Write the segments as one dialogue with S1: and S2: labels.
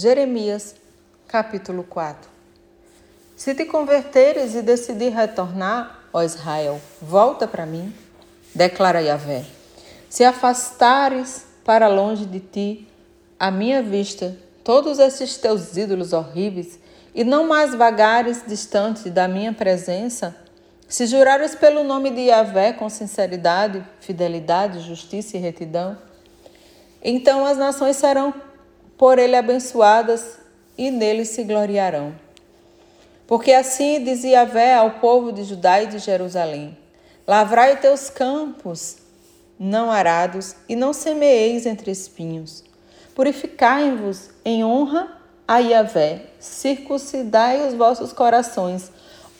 S1: Jeremias, capítulo 4 Se te converteres e decidir retornar, ó Israel, volta para mim, declara Yahvé. Se afastares para longe de ti, a minha vista, todos esses teus ídolos horríveis, e não mais vagares distante da minha presença, se jurares pelo nome de Yahvé com sinceridade, fidelidade, justiça e retidão, então as nações serão por ele abençoadas e nele se gloriarão. Porque assim dizia Yahvé ao povo de Judá e de Jerusalém: Lavrai teus campos não arados e não semeeis entre espinhos. Purificai-vos em honra a Yahvé, circuncidai os vossos corações,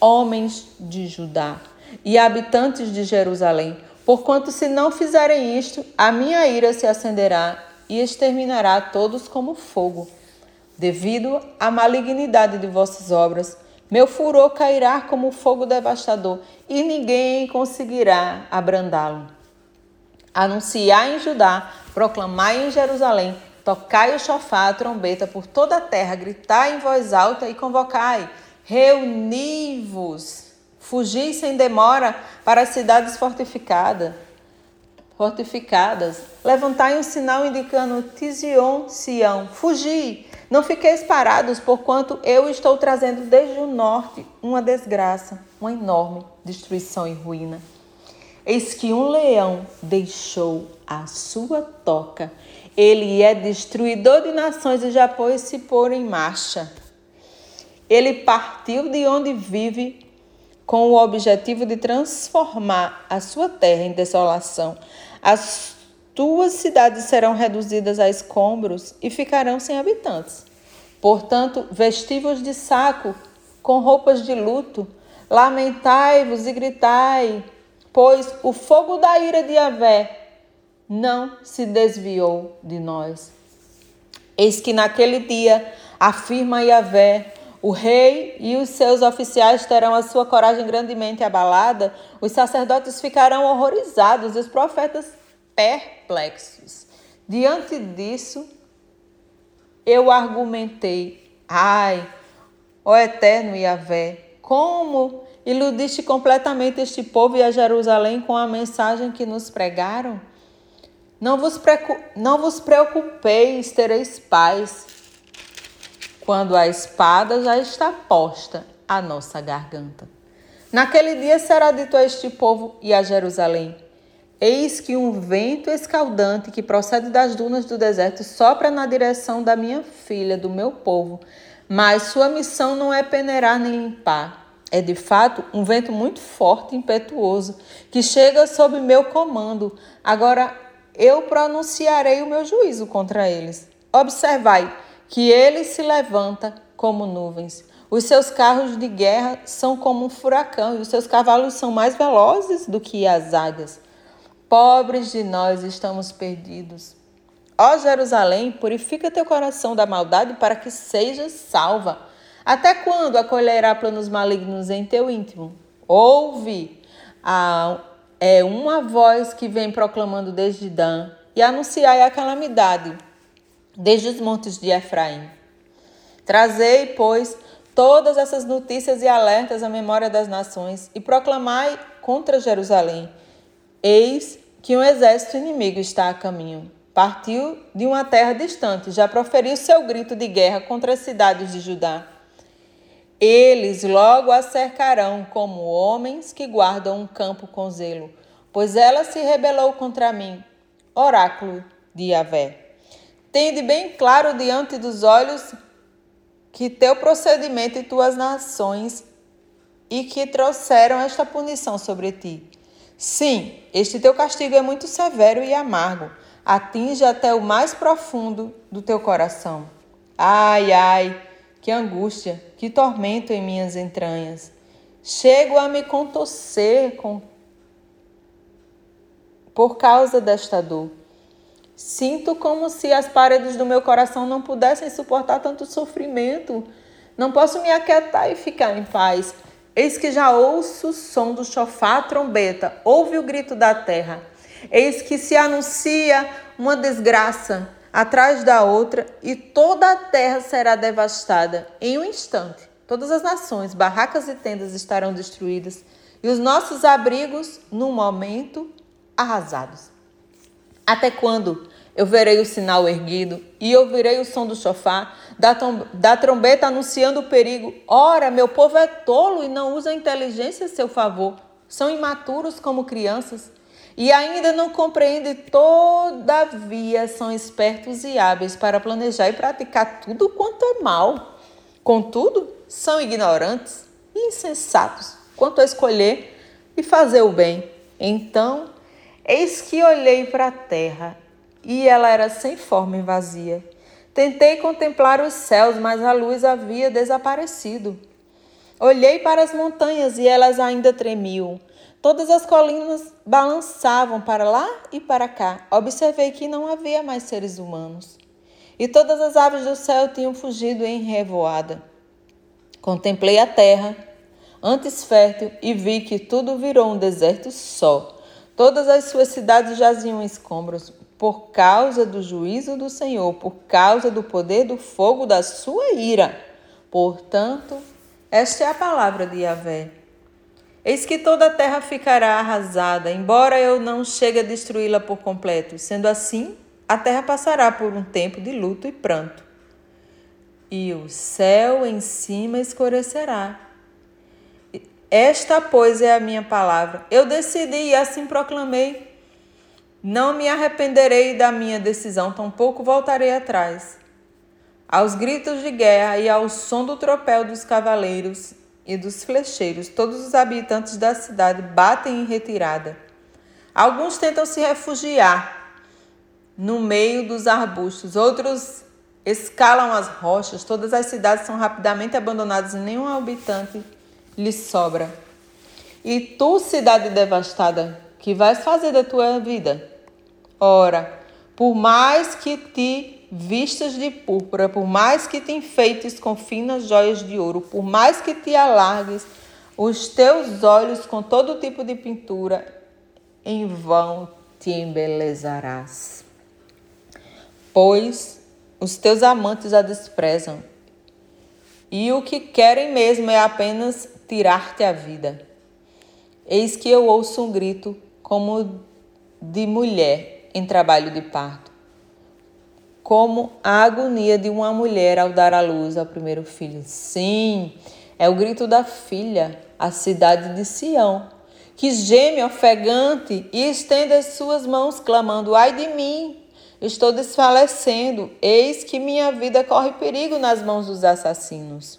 S1: homens de Judá e habitantes de Jerusalém, porquanto se não fizerem isto, a minha ira se acenderá e exterminará todos como fogo. Devido à malignidade de vossas obras, meu furor cairá como fogo devastador, e ninguém conseguirá abrandá-lo. Anunciai em Judá, proclamai em Jerusalém, Tocai o chofá, a trombeta por toda a terra, gritai em voz alta e convocai. Reuni-vos, fugi sem demora para as cidades fortificadas. Fortificadas, levantai um sinal indicando Tizion, Sião, fugi, não fiqueis parados, porquanto eu estou trazendo desde o norte uma desgraça, uma enorme destruição e ruína. Eis que um leão deixou a sua toca ele é destruidor de nações e já pôs-se por em marcha. Ele partiu de onde vive com o objetivo de transformar a sua terra em desolação. As tuas cidades serão reduzidas a escombros e ficarão sem habitantes. Portanto, vestivos de saco, com roupas de luto, lamentai-vos e gritai, pois o fogo da ira de Avé não se desviou de nós. Eis que naquele dia, afirma Yahvé, o rei e os seus oficiais terão a sua coragem grandemente abalada, os sacerdotes ficarão horrorizados e os profetas perplexos. Diante disso, eu argumentei: Ai, ó eterno Yahvé, como iludiste completamente este povo e a Jerusalém com a mensagem que nos pregaram? Não vos, não vos preocupeis, tereis paz, quando a espada já está posta à nossa garganta. Naquele dia será dito a este povo e a Jerusalém: Eis que um vento escaldante que procede das dunas do deserto sopra na direção da minha filha, do meu povo, mas sua missão não é peneirar nem limpar. É de fato um vento muito forte e impetuoso que chega sob meu comando. Agora eu pronunciarei o meu juízo contra eles. Observai que ele se levanta como nuvens. Os seus carros de guerra são como um furacão e os seus cavalos são mais velozes do que as águias. Pobres de nós estamos perdidos. Ó Jerusalém, purifica teu coração da maldade para que sejas salva. Até quando acolherá planos malignos em teu íntimo? Ouve a é uma voz que vem proclamando desde Dan e anunciai a calamidade desde os montes de Efraim. Trazei, pois, todas essas notícias e alertas à memória das nações e proclamai contra Jerusalém. Eis que um exército inimigo está a caminho. Partiu de uma terra distante, já proferiu seu grito de guerra contra as cidades de Judá. Eles logo a cercarão como homens que guardam um campo com zelo, pois ela se rebelou contra mim. Oráculo de Yahvé. Tende bem claro diante dos olhos que teu procedimento e tuas nações e que trouxeram esta punição sobre ti. Sim, este teu castigo é muito severo e amargo, atinge até o mais profundo do teu coração. Ai, ai, que angústia, que tormento em minhas entranhas. Chego a me contorcer com... por causa desta dor. Sinto como se as paredes do meu coração não pudessem suportar tanto sofrimento. Não posso me aquietar e ficar em paz. Eis que já ouço o som do chofá, a trombeta, ouve o grito da terra. Eis que se anuncia uma desgraça. atrás da outra, e toda a terra será devastada em um instante. Todas as nações, barracas e tendas estarão destruídas, e os nossos abrigos, num momento, arrasados. Até quando eu verei o sinal erguido e ouvirei o som do chofá, da, da trombeta anunciando o perigo? Ora, meu povo é tolo e não usa a inteligência a seu favor. São imaturos como crianças e ainda não compreendem, todavia são espertos e hábeis para planejar e praticar tudo quanto é mal. Contudo, são ignorantes e insensatos quanto a escolher e fazer o bem. Então, eis que olhei para a terra e ela era sem forma e vazia. Tentei contemplar os céus, mas a luz havia desaparecido. Olhei para as montanhas e elas ainda tremiam. Todas as colinas balançavam para lá e para cá. Observei que não havia mais seres humanos. E todas as aves do céu tinham fugido em revoada. Contemplei a terra, antes fértil, e vi que tudo virou um deserto só. Todas as suas cidades jaziam em escombros, por causa do juízo do Senhor, por causa do poder do fogo da sua ira. Portanto, esta é a palavra de Yahvé. Eis que toda a terra ficará arrasada, embora eu não chegue a destruí-la por completo. Sendo assim, a terra passará por um tempo de luto e pranto. E o céu em cima escurecerá. Esta, pois, é a minha palavra. Eu decidi e assim proclamei. Não me arrependerei da minha decisão, tampouco voltarei atrás. Aos gritos de guerra e ao som do tropel dos cavaleiros e dos flecheiros, todos os habitantes da cidade batem em retirada. Alguns tentam se refugiar no meio dos arbustos, outros escalam as rochas, todas as cidades são rapidamente abandonadas e nenhum habitante lhe sobra. E tu, cidade devastada, que vais fazer da tua vida? Ora, por mais que te vistas de púrpura, por mais que te enfeites com finas joias de ouro, por mais que te alargues os teus olhos com todo tipo de pintura, em vão te embelezarás. Pois os teus amantes a desprezam, e o que querem mesmo é apenas tirar-te a vida. Eis que eu ouço um grito como de mulher em trabalho de parto, como a agonia de uma mulher ao dar à luz ao primeiro filho. Sim, é o grito da filha, a cidade de Sião, que geme ofegante e estende as suas mãos, clamando: Ai de mim! Estou desfalecendo, eis que minha vida corre perigo nas mãos dos assassinos.